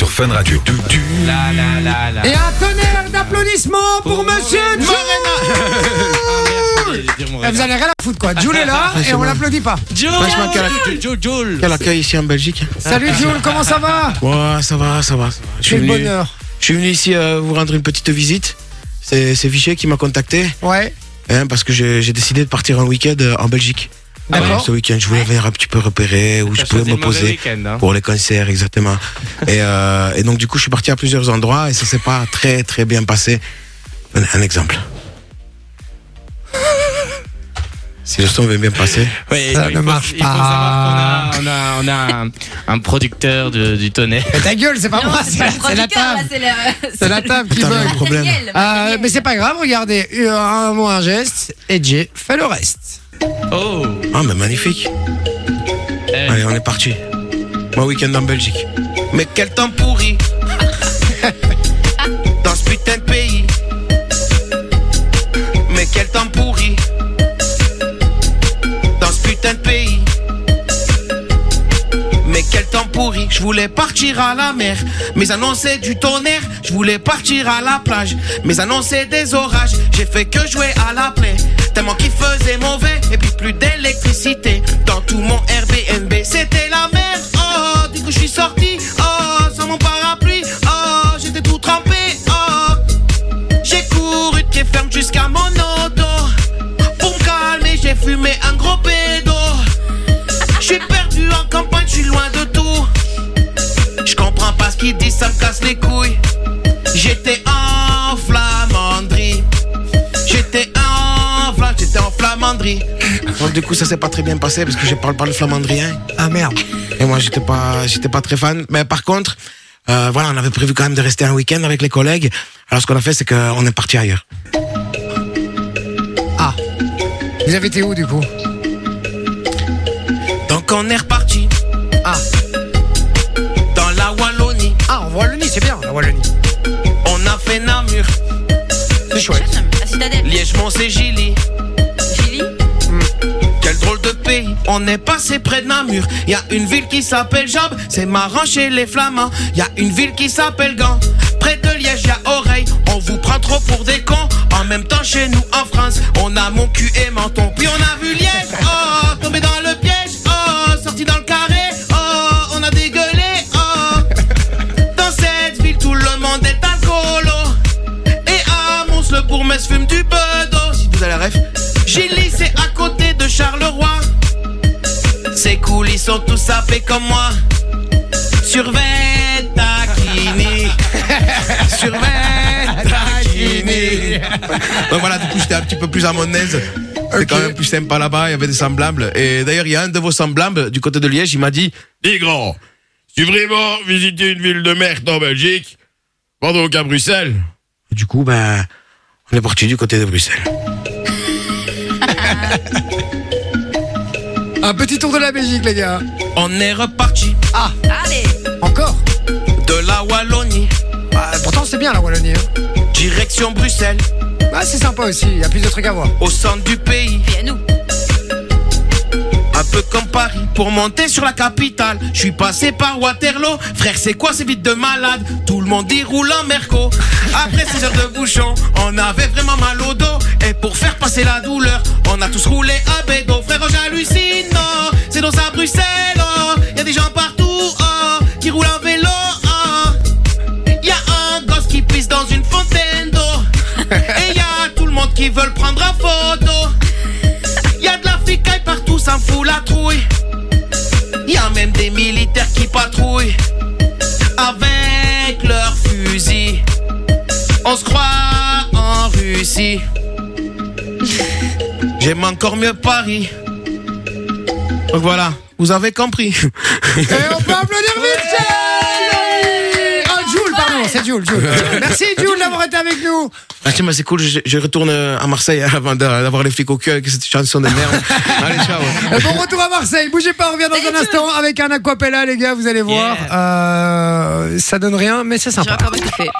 sur Fun Radio. Du, du. La la la la. Et un tonnerre d'applaudissements pour, Monsieur Jules Eh, Vous allez rien à foutre quoi. Jules est là et on l'applaudit pas. Jules, Jules. quel accueil ici en Belgique. Salut Jules, comment ça va? Ouais, ça va, ça va. ça va. Je suis venu, bonheur. je suis venu ici euh, vous rendre une petite visite. C'est Vichy qui m'a contacté Ouais, hein, parce que j'ai j'ai décidé de partir un week-end euh, en Belgique. D'accord. Ce week-end, je voulais venir un petit peu repérer où je pouvais me poser week-end, hein. pour les concerts, exactement. et, euh, et donc, du coup, je suis parti à plusieurs endroits et ça s'est pas très, très bien passé. Un, un exemple. Si le son veut bien passer. Oui, Ça ne faut- marche Il faut pas. a, on a, on a un, un producteur de- du tonnerre. Mais ta gueule, c'est pas Non, moi, c'est la, table. c'est la table qui bug. problème. Euh, matériel. mais c'est pas grave, regardez, un mot, un geste, et Jay fait le reste. Oh Ah, mais magnifique. Eh, Allez, on est parti. Mon week-end en Belgique. Mais quel temps pourri Je voulais partir à la mer Mais annoncer du tonnerre. Je voulais partir à la plage Mais annoncer des orages. J'ai fait que jouer à la plaie Tellement qu'il faisait mauvais. Et puis plus d'électricité Dans tout mon Airbnb C'était la merde Oh du coup je suis sorti. Oh sans mon parapluie. Oh j'étais tout trempé. Oh j'ai couru de pied ferme jusqu'à mon auto. Pour me calmer, j'ai fumé un gros pédo. Je ça me casse les couilles. J'étais en flamanderie. J'étais en fla- j'étais en flamanderie. Donc du coup ça s'est pas très bien passé parce que je parle pas le flamandrien. Ah merde. Et moi, j'étais pas, j'étais pas très fan. Mais par contre, euh, voilà, on avait prévu quand même de rester un week-end avec les collègues. Alors, ce qu'on a fait, c'est qu'on est parti ailleurs. Ah. Vous avez été où du coup? Donc, on est reparti Ah. Wallonie. On a fait Namur, C'est chouette. La citadelle. Liège, Mont-Ségili. Gilly. Quel drôle de pays. On est passé près de Namur. Y a une ville qui s'appelle Job. C'est marrant chez les Flamands. Y a une ville qui s'appelle Gand. Près de Liège, y a Oreille. Sapés comme moi. Survêt taquini. Survêt taquini. Donc voilà, du coup, j'étais un petit peu plus à mon aise. C'est quand même plus sympa là-bas, il y avait des semblables. Et d'ailleurs, il y a un de vos semblables du côté de Liège, il m'a dit Dis grand, si vraiment visiter une ville de merde en Belgique, va donc à Bruxelles. Et Du coup, ben, on est parti du côté de Bruxelles. Un petit tour de la Belgique, les gars. On est reparti Ah, Allez. encore de la Wallonie, Bah, Pourtant, c'est bien la Wallonie. Hein. direction Bruxelles, Ah, c'est sympa aussi, il y a plus de trucs à voir. au centre du pays. À nous. Un peu comme Paris, pour monter sur la capitale. Je suis passé par Waterloo. Frère, c'est quoi ces vides de malade? Tout le monde y roule en merco. Après 6 heures de bouchon, on avait vraiment mal au dos. Et pour faire passer la douleur, on a tous roulé à bédo. Frère, qui veut le prendre en photo. Y a de la ficaille partout, ça fout la trouille. Y a même des militaires qui patrouillent avec leurs fusils. On se croit en Russie. J'aime encore mieux Paris. Donc voilà, vous avez compris. Et on peut applaudir c'est Jules, Jules. Merci Jules d'avoir été avec nous. Ah, tiens, mais c'est cool, je, je retourne à Marseille avant d'a- d'avoir les flics au cul avec cette chanson de merde. Allez, ciao. Et bon retour à Marseille. Bougez pas, on revient dans un instant avec un aquapella, les gars, vous allez voir. Euh, ça donne rien, mais c'est J'ai sympa. encore pas kiffé.